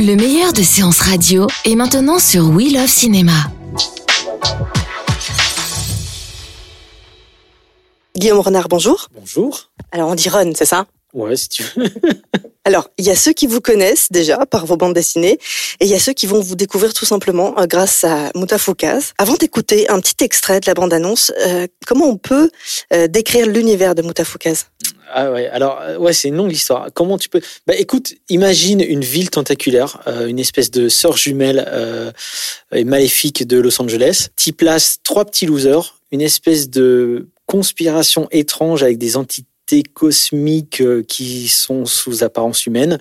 Le meilleur de séances radio est maintenant sur We Love Cinéma. Guillaume Renard, bonjour. Bonjour. Alors on dit Ron, c'est ça? Ouais, si tu veux. Alors, il y a ceux qui vous connaissent déjà par vos bandes dessinées et il y a ceux qui vont vous découvrir tout simplement euh, grâce à Moutafoukaz. Avant d'écouter un petit extrait de la bande-annonce, euh, comment on peut euh, décrire l'univers de Moutafoukaz Ah ouais, alors euh, ouais, c'est une longue histoire. Comment tu peux Bah écoute, imagine une ville tentaculaire, euh, une espèce de sœur jumelle euh, et maléfique de Los Angeles. T'y places trois petits losers, une espèce de conspiration étrange avec des entités cosmiques euh, qui sont sous apparence humaine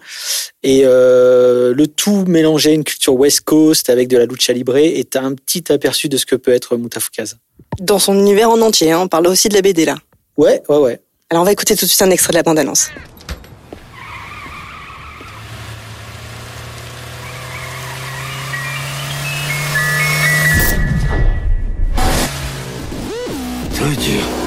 et euh, le tout mélangé à une culture West Coast avec de la lucha libre et t'as un petit aperçu de ce que peut être Moutafoukaz. Dans son univers en entier, hein, on parle aussi de la BD là. Ouais, ouais, ouais. Alors on va écouter tout de suite un extrait de la bande-annonce. Angelino,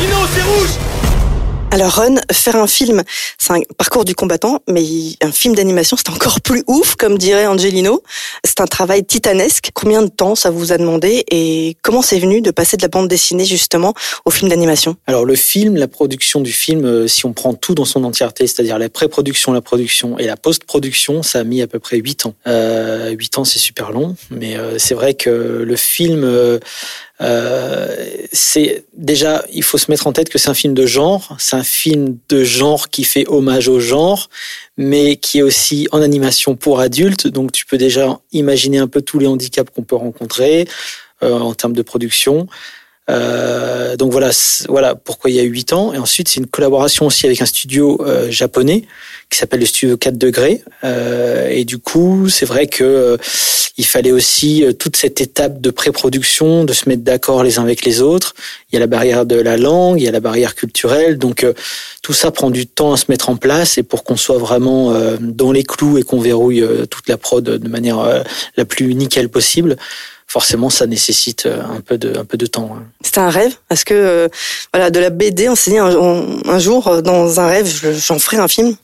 Lino, c'est rouge Alors Ron, faire un film, c'est un parcours du combattant, mais un film d'animation, c'est encore plus ouf, comme dirait Angelino. C'est un travail titanesque. Combien de temps ça vous a demandé et comment c'est venu de passer de la bande dessinée justement au film d'animation? Alors le film, la production du film, euh, si on prend tout dans son entièreté, c'est-à-dire la pré-production, la production et la post-production, ça a mis à peu près 8 ans. Euh, 8 ans, c'est super long, mais euh, c'est vrai que le film, euh, euh, c'est déjà, il faut se mettre en tête que c'est un film de genre, c'est un film de genre qui fait hommage au genre, mais qui est aussi en animation pour adultes, donc tu peux déjà imaginer un peu tous les handicaps qu'on peut rencontrer euh, en termes de production. Euh, donc voilà, voilà pourquoi il y a eu 8 ans. Et ensuite, c'est une collaboration aussi avec un studio euh, japonais qui s'appelle le studio 4 degrés. Euh, et du coup, c'est vrai que euh, il fallait aussi euh, toute cette étape de pré-production, de se mettre d'accord les uns avec les autres. Il y a la barrière de la langue, il y a la barrière culturelle. Donc tout ça prend du temps à se mettre en place et pour qu'on soit vraiment dans les clous et qu'on verrouille toute la prod de manière la plus nickel possible. Forcément, ça nécessite euh, un peu de, un peu de temps. hein. C'était un rêve Parce que euh, voilà, de la BD, on s'est dit un, on- un jour euh, dans un rêve, je- j'en ferai un film?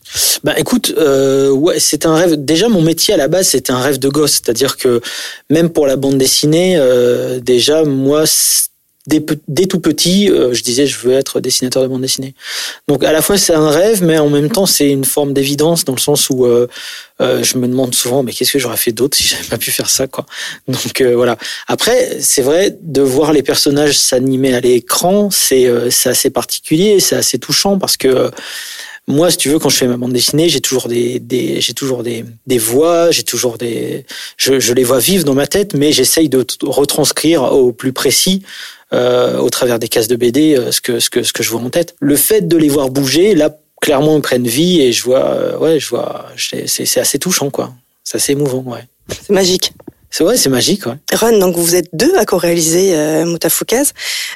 Bah écoute, euh, ouais, c'est un rêve. Déjà, mon métier à la base, c'était un rêve de gosse. C'est-à-dire que même pour la bande dessinée, euh, déjà, moi, dès, dès tout petit, euh, je disais, je veux être dessinateur de bande dessinée. Donc à la fois, c'est un rêve, mais en même temps, c'est une forme d'évidence dans le sens où euh, euh, je me demande souvent, mais qu'est-ce que j'aurais fait d'autre si j'avais pas pu faire ça, quoi. Donc euh, voilà. Après, c'est vrai de voir les personnages s'animer à l'écran, c'est euh, c'est assez particulier, c'est assez touchant parce que euh, moi, si tu veux, quand je fais ma bande dessinée, j'ai toujours des, des j'ai toujours des, des voix, j'ai toujours des, je, je les vois vivre dans ma tête, mais j'essaye de retranscrire au plus précis, euh, au travers des cases de BD, euh, ce que ce que ce que je vois en tête. Le fait de les voir bouger, là, clairement, ils prennent vie et je vois, euh, ouais, je vois, c'est c'est assez touchant, quoi. C'est assez émouvant, ouais. C'est magique. C'est ouais, c'est magique, ouais. Ron, donc vous êtes deux à co-réaliser euh, Moutafoukaz.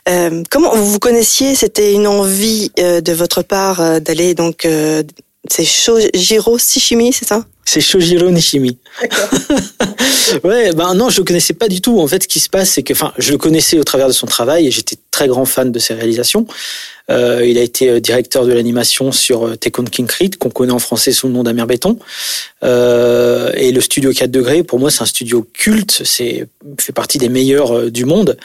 Euh, comment vous vous connaissiez C'était une envie euh, de votre part euh, d'aller donc euh, c'est Shojiro Shishimi, c'est ça? C'est Shojiro Nishimi. ouais, ben non, je le connaissais pas du tout. En fait, ce qui se passe, c'est que, enfin, je le connaissais au travers de son travail et j'étais très grand fan de ses réalisations. Euh, il a été directeur de l'animation sur Tekken King Creed, qu'on connaît en français sous le nom d'Amir Béton. Euh, et le studio 4 degrés, pour moi, c'est un studio culte. C'est fait partie des meilleurs du monde.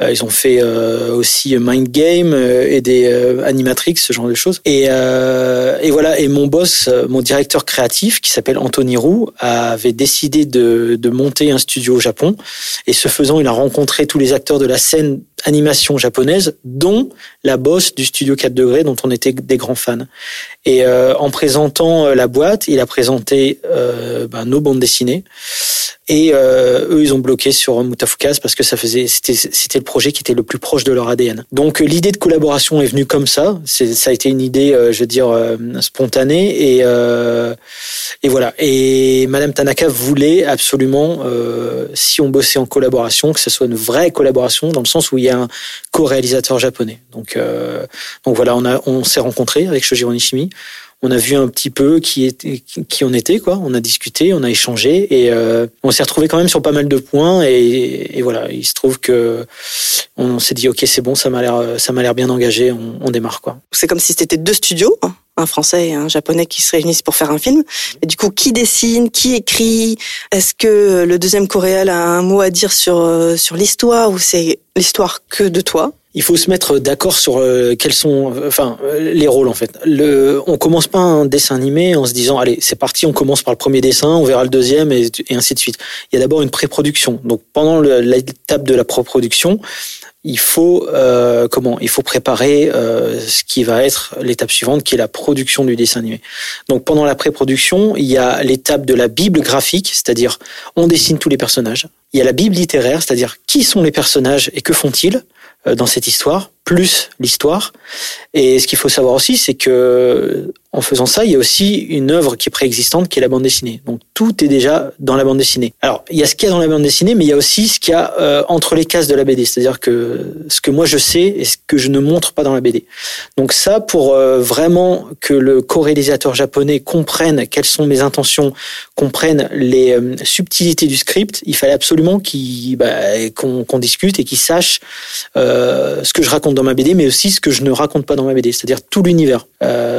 ils ont fait aussi Mind Game et des Animatrix, ce genre de choses. Et, et voilà. Et mon boss, mon directeur créatif, qui s'appelle Anthony Roux, avait décidé de, monter un studio au Japon. Et ce faisant, il a rencontré tous les acteurs de la scène animation japonaise, dont la boss du studio 4 degrés, dont on était des grands fans. Et euh, en présentant euh, la boîte, il a présenté euh, ben, nos bandes dessinées. Et euh, eux, ils ont bloqué sur Mutafukas parce que ça faisait, c'était, c'était le projet qui était le plus proche de leur ADN. Donc l'idée de collaboration est venue comme ça. Ça a été une idée, je veux dire, spontanée. Et, et voilà. Et Madame Tanaka voulait absolument, si on bossait en collaboration, que ce soit une vraie collaboration dans le sens où il y a un co-réalisateur japonais. Donc, donc voilà, on a, on s'est rencontrés avec Shoji Nishimi on a vu un petit peu qui était qui on était quoi. On a discuté on a échangé et euh, on s'est retrouvé quand même sur pas mal de points et, voilà. Il se trouve que on s'est dit ok c'est bon ça m'a l'air ça m'a l'air bien engagé on, démarre quoi. C'est comme si c'était deux studios hein. un français et un japonais qui se réunissent pour faire un film. Et du coup, qui dessine, qui écrit? Est-ce que le deuxième coréal a un mot à dire sur euh, sur l'histoire ou c'est l'histoire que de toi? Il faut se mettre d'accord sur euh, quels sont, enfin, les rôles en fait. Le, on commence pas un dessin animé en se disant, allez, c'est parti, on commence par le premier dessin, on verra le deuxième et, ainsi de suite. Il y a d'abord une pré-production. Donc pendant l'étape de la pré-production, il faut euh, comment Il faut préparer euh, ce qui va être l'étape suivante, qui est la production du dessin animé. Donc pendant la pré-production, il y a l'étape de la bible graphique, c'est-à-dire on dessine tous les personnages. Il y a la bible littéraire, c'est-à-dire qui sont les personnages et que font-ils? Dans cette histoire, plus l'histoire. Et ce qu'il faut savoir aussi, c'est que en faisant ça, il y a aussi une œuvre qui est préexistante, qui est la bande dessinée. Donc tout est déjà dans la bande dessinée. Alors il y a ce qu'il y a dans la bande dessinée, mais il y a aussi ce qu'il y a euh, entre les cases de la BD, c'est-à-dire que ce que moi je sais et ce que je ne montre pas dans la BD. Donc ça, pour euh, vraiment que le co-réalisateur japonais comprenne quelles sont mes intentions, comprenne les euh, subtilités du script, il fallait absolument bah, qu'on discute et qu'il sache ce que je raconte ma BD, mais aussi ce que je ne raconte pas dans ma BD, c'est-à-dire tout l'univers.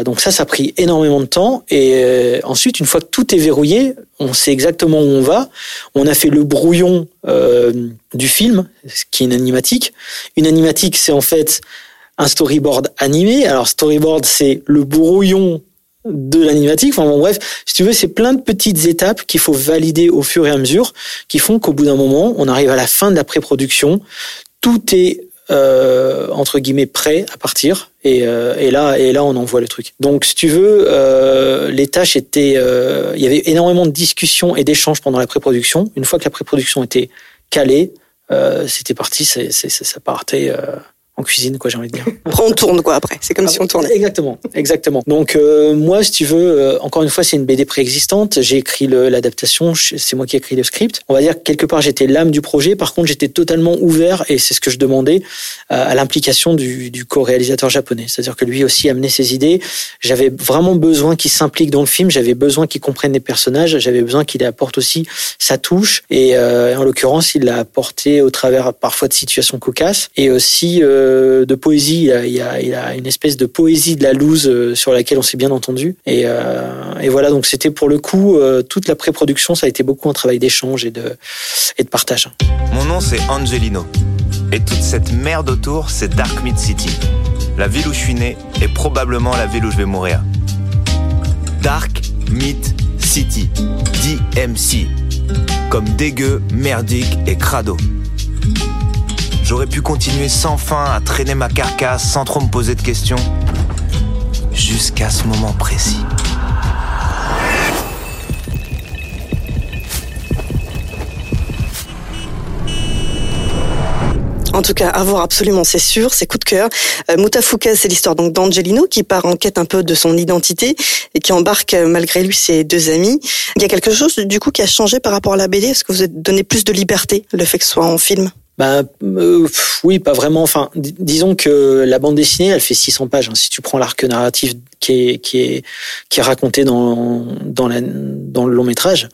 donc ça, ça énormément de temps. Et euh, ensuite, une fois que tout est verrouillé, on sait exactement où on va. On a fait le brouillon euh, du film, qui est une animatique. Une animatique, c'est en fait un storyboard animé. Alors, storyboard, c'est le brouillon de l'animatique. Enfin bref, si tu veux, c'est plein de petites étapes qu'il faut valider au fur et à mesure, qui font qu'au bout d'un moment, on arrive à la fin de la pré-production. Tout est euh, entre guillemets prêt à partir et, euh, et, là et là on envoie le truc. Donc si tu veux, euh, les tâches étaient, euh, il y avait énormément de discussions et d'échanges pendant la pré-production. Une fois que la pré-production était calée, euh, c'était parti, c'est, ça partait en cuisine, quoi, j'ai envie de dire. On tourne, quoi, après. C'est comme ah, si on tournait. Exactement, exactement. Donc, euh, moi, si tu veux, euh, encore une fois, c'est une BD préexistante. J'ai écrit l'adaptation, c'est moi qui ai écrit le script. On va dire que quelque part, j'étais l'âme du projet. Par contre, j'étais totalement ouvert, et c'est ce que je demandais, à l'implication du, du co-réalisateur japonais. C'est-à-dire que lui aussi amenait ses idées. J'avais vraiment besoin qu'il s'implique dans le film. J'avais besoin qu'il comprenne les personnages. J'avais besoin qu'il apporte aussi sa touche. Et euh, en l'occurrence, il l'a apporté au travers parfois de situations cocasses et aussi de poésie. Il a, a, une espèce de poésie de la loose euh, sur laquelle on s'est bien entendu. Et, euh, et voilà, donc c'était pour le coup, euh, toute la pré-production, ça a été beaucoup un travail d'échange et de, et partage. Mon nom, c'est Angelino. Et toute cette merde autour, c'est Dark Mid City. La ville où je suis né est probablement la ville où je vais mourir. Dark Mid City. DMC. Comme dégueu, merdique et crado. J'aurais pu continuer sans fin à traîner ma carcasse sans trop me poser de questions. Jusqu'à ce moment précis. En tout cas, à voir absolument, c'est sûr, c'est coup de cœur. Euh, c'est l'histoire donc d'Angelino qui part en quête un peu de son identité et qui embarque euh, malgré lui ses deux amis. Il y a quelque chose du coup qui a changé par rapport à la BD Est-ce que vous avez donné plus de liberté, le fait que ce soit en film? Bah, oui, pas vraiment. Enfin, disons que la bande dessinée, elle fait 600 pages. Hein. Si tu prends l'arc narratif qui est qui est qui est raconté dans dans la dans le long métrage,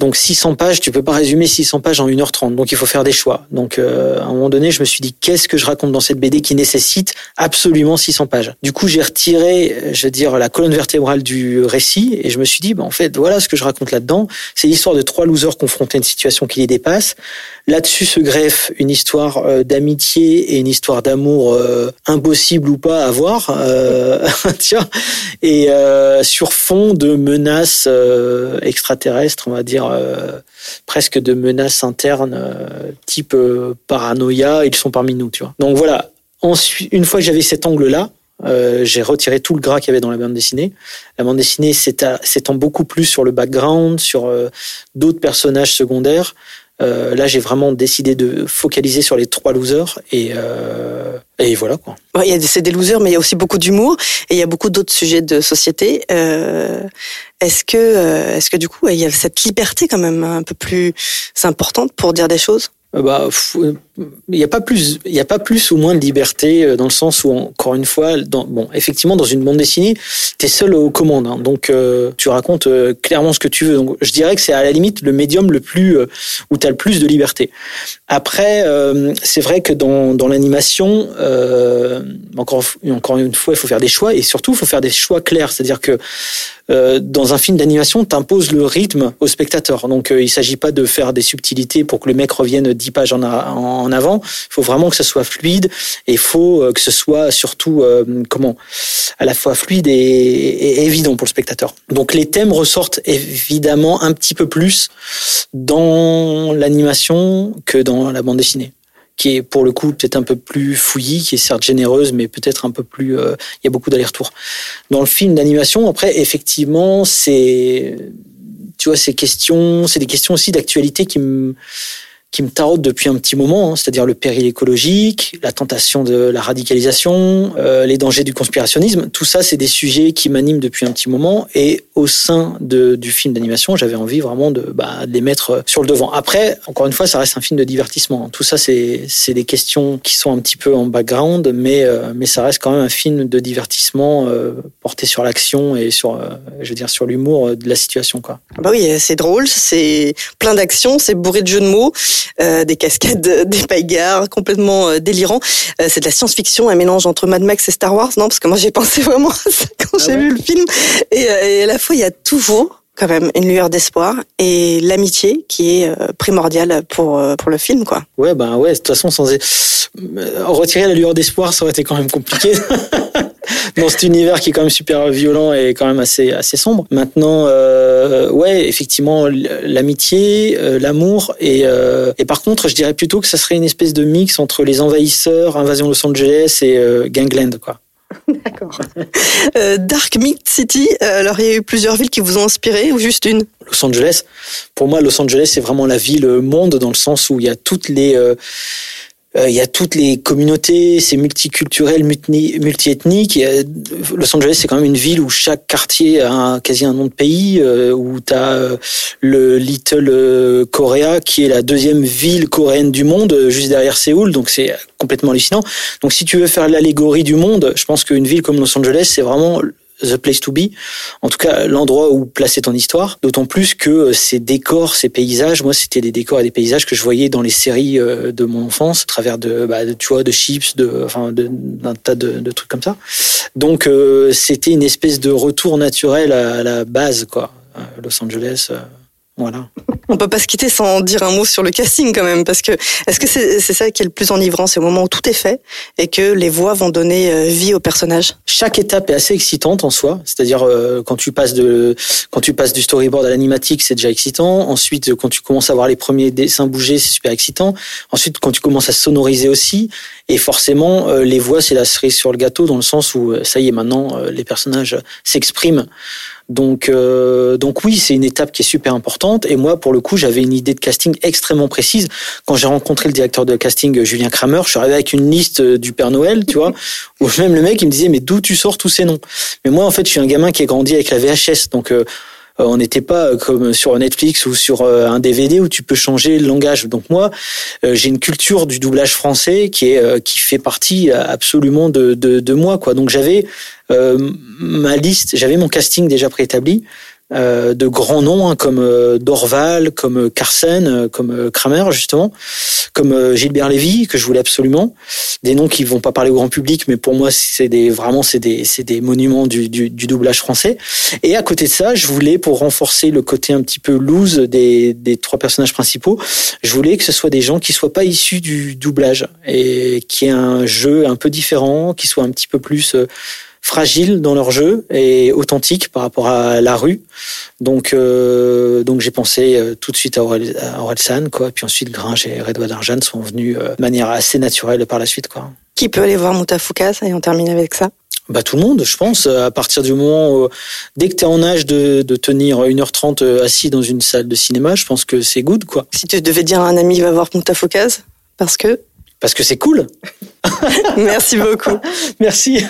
donc 600 pages, tu peux pas résumer 600 pages en 1h30. Donc il faut faire des choix. Donc euh, à un moment donné, je me suis dit qu'est-ce que je raconte dans cette BD qui nécessite absolument 600 pages? Du coup, j'ai retiré, je veux dire, la colonne vertébrale du récit et je me suis dit, bah, en fait, voilà ce que je raconte là-dedans. C'est l'histoire de trois losers confrontés à une situation qui les dépasse. Là-dessus se greffe une histoire euh, d'amitié et une histoire d'amour euh, impossible ou pas à voir, euh, tiens, et sur fond de menaces extraterrestres, on va dire presque de menaces internes, type paranoïa. Ils sont parmi nous, tu vois. Donc voilà. Ensuite, une fois que j'avais cet angle-là, j'ai retiré tout le gras qu'il y avait dans la bande dessinée. La bande dessinée s'étend beaucoup plus sur le background, sur d'autres personnages secondaires. Euh, là, j'ai vraiment décidé de focaliser sur les trois losers et, euh, et voilà quoi. Ouais, c'est des losers, mais il y a aussi beaucoup d'humour et il y a beaucoup d'autres sujets de société. Euh, est-ce que, est-ce que du coup, il y a cette liberté quand même un peu plus importante pour dire des choses? Bah, il n'y a pas plus, il y a pas plus ou moins de liberté euh, dans le sens où encore une fois, bon, effectivement, dans une bande dessinée, tu es seul aux commandes, hein, donc euh, tu racontes clairement ce que tu veux. Donc, je dirais que c'est à la limite le médium le plus où tu as le plus de liberté. Après, c'est vrai que dans, dans l'animation, encore encore une fois, il faut faire des choix et surtout, il faut faire des choix clairs, c'est-à-dire que euh, dans un film d'animation, t'imposes le rythme au spectateur. Donc, euh, il s'agit pas de faire des subtilités pour que le mec revienne dix pages en, avant. Il faut vraiment que ce soit fluide et il faut euh, que ce soit surtout comment à la fois fluide et, et, évident pour le spectateur. Donc, les thèmes ressortent évidemment un petit peu plus dans l'animation que dans la bande dessinée qui est pour le coup peut-être un peu plus fouillie, qui est certes généreuse, mais peut-être un peu plus. Euh, il y a beaucoup d'allers-retours. Dans le film d'animation, après, effectivement, c'est, tu vois, ces questions, c'est des questions aussi d'actualité qui me qui me taraude depuis un petit moment, hein, c'est-à-dire le péril écologique, la tentation de la radicalisation, euh, les dangers du conspirationnisme. Tout ça, c'est des sujets qui m'animent depuis un petit moment. Et au sein de, du film d'animation, j'avais envie vraiment de, bah, de les mettre sur le devant. Après, encore une fois, ça reste un film de divertissement. Tout ça, c'est des questions qui sont un petit peu en background, mais, euh, mais ça reste quand même un film de divertissement euh, porté sur l'action et sur, euh, je veux dire, sur l'humour de la situation. Quoi. Bah oui, c'est drôle, c'est plein d'action, c'est bourré de jeux de mots. Euh, des cascades, des paillards complètement euh, délirants. Euh, c'est de la science-fiction, un mélange entre Mad Max et Star Wars, non Parce que moi j'ai pensé vraiment à ça quand ah j'ai vu le film. Et, et à la fois il y a toujours quand même une lueur d'espoir et l'amitié qui est primordiale pour pour le film quoi. Ouais ben ouais de toute façon sans retirer la lueur d'espoir ça aurait été quand même compliqué. dans cet univers qui est quand même super violent et quand même assez assez sombre. Maintenant, euh, ouais, effectivement, l'amitié, euh, l'amour et euh, et par contre, je dirais plutôt que ça serait une espèce de mix entre les envahisseurs, Invasion Los Angeles et euh, Gangland, quoi. D'accord. Euh, Dark Mid City, alors il y a eu plusieurs villes qui vous ont inspiré ou juste une? Los Angeles. Pour moi, Los Angeles, c'est vraiment la ville monde dans le sens où il y a toutes les euh, il y a toutes les communautés, c'est multiculturel, multiethnique. Los Angeles, c'est quand même une ville où chaque quartier a un, quasi un nom de pays, euh, où tu as euh, le Little Korea, qui est la deuxième ville coréenne du monde, juste derrière Séoul, donc c'est complètement hallucinant. Donc si tu veux faire l'allégorie du monde, je pense qu'une ville comme Los Angeles, c'est vraiment the place to be. En tout cas, l'endroit où placer ton histoire. D'autant plus que euh, ces décors, ces paysages, moi, c'était des décors et des paysages que je voyais dans les séries euh, de mon enfance, à travers de, bah, tu vois, de chips, de, enfin, d'un tas de, trucs comme ça. Donc, euh, c'était une espèce de retour naturel à la base, quoi. Los Angeles. Voilà. On peut pas se quitter sans dire un mot sur le casting quand même, parce que est-ce que c'est ça qui est le plus enivrant, c'est au moment où tout est fait et que les voix vont donner euh, vie au personnage? Chaque étape est assez excitante en soi, c'est-à-dire euh, quand tu passes de quand tu passes du storyboard à l'animatique, c'est déjà excitant. Ensuite, quand tu commences à voir les premiers dessins bouger, c'est super excitant. Ensuite, quand tu commences à sonoriser aussi, et forcément, euh, les voix, c'est la cerise sur le gâteau dans le sens où ça y est, maintenant les personnages s'expriment donc, euh, donc oui, c'est une étape qui est super importante. Et moi, pour le coup, j'avais une idée de casting extrêmement précise. Quand j'ai rencontré le directeur de casting, Julien Kramer, je suis arrivé avec une liste euh, du Père Noël, tu vois, où même le mec, il me disait, mais d'où tu sors tous ces noms? Mais moi, en fait, je suis un gamin qui a grandi avec la VHS. Donc, euh, Euh, on n'était pas comme sur Netflix ou sur un DVD où tu peux changer le langage. Donc moi, j'ai une culture du doublage français qui est qui fait partie absolument de de, de moi quoi. Donc j'avais ma liste, j'avais mon casting déjà préétabli. Euh, de grands noms hein, comme euh, Dorval, comme euh, Carsen, comme Kramer justement, comme Gilbert Lévy que je voulais absolument. Des noms qui vont pas parler au grand public, mais pour moi c'est des vraiment c'est des c'est des monuments du, du, du, doublage français. Et à côté de ça, je voulais pour renforcer le côté un petit peu loose des des trois personnages principaux, je voulais que ce soit des gens qui soient pas issus du doublage et qui aient un jeu un peu différent, qui soit un petit peu plus fragiles dans leur jeu et authentiques par rapport à la rue. Donc, euh, donc j'ai pensé euh, tout de suite à Orelsan, quoi. Puis ensuite, Gringe et Redouard Arjan sont venus euh, de manière assez naturelle par la suite, quoi. Qui peut aller voir Moutafoukaz et on termine avec ça? Bah tout le monde, je pense. À partir du moment où, dès que tu es en âge de, de tenir 1h30 assis dans une salle de cinéma, je pense que c'est good, quoi. Si tu devais dire à un ami, va voir Moutafoukaz, parce que? Parce que c'est cool. Merci beaucoup. Merci.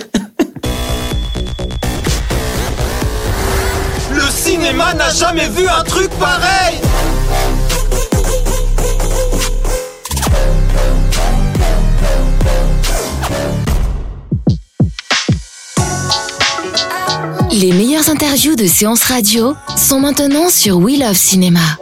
Cinéma n'a jamais vu un truc pareil Les meilleures interviews de séances radio sont maintenant sur We Love Cinéma.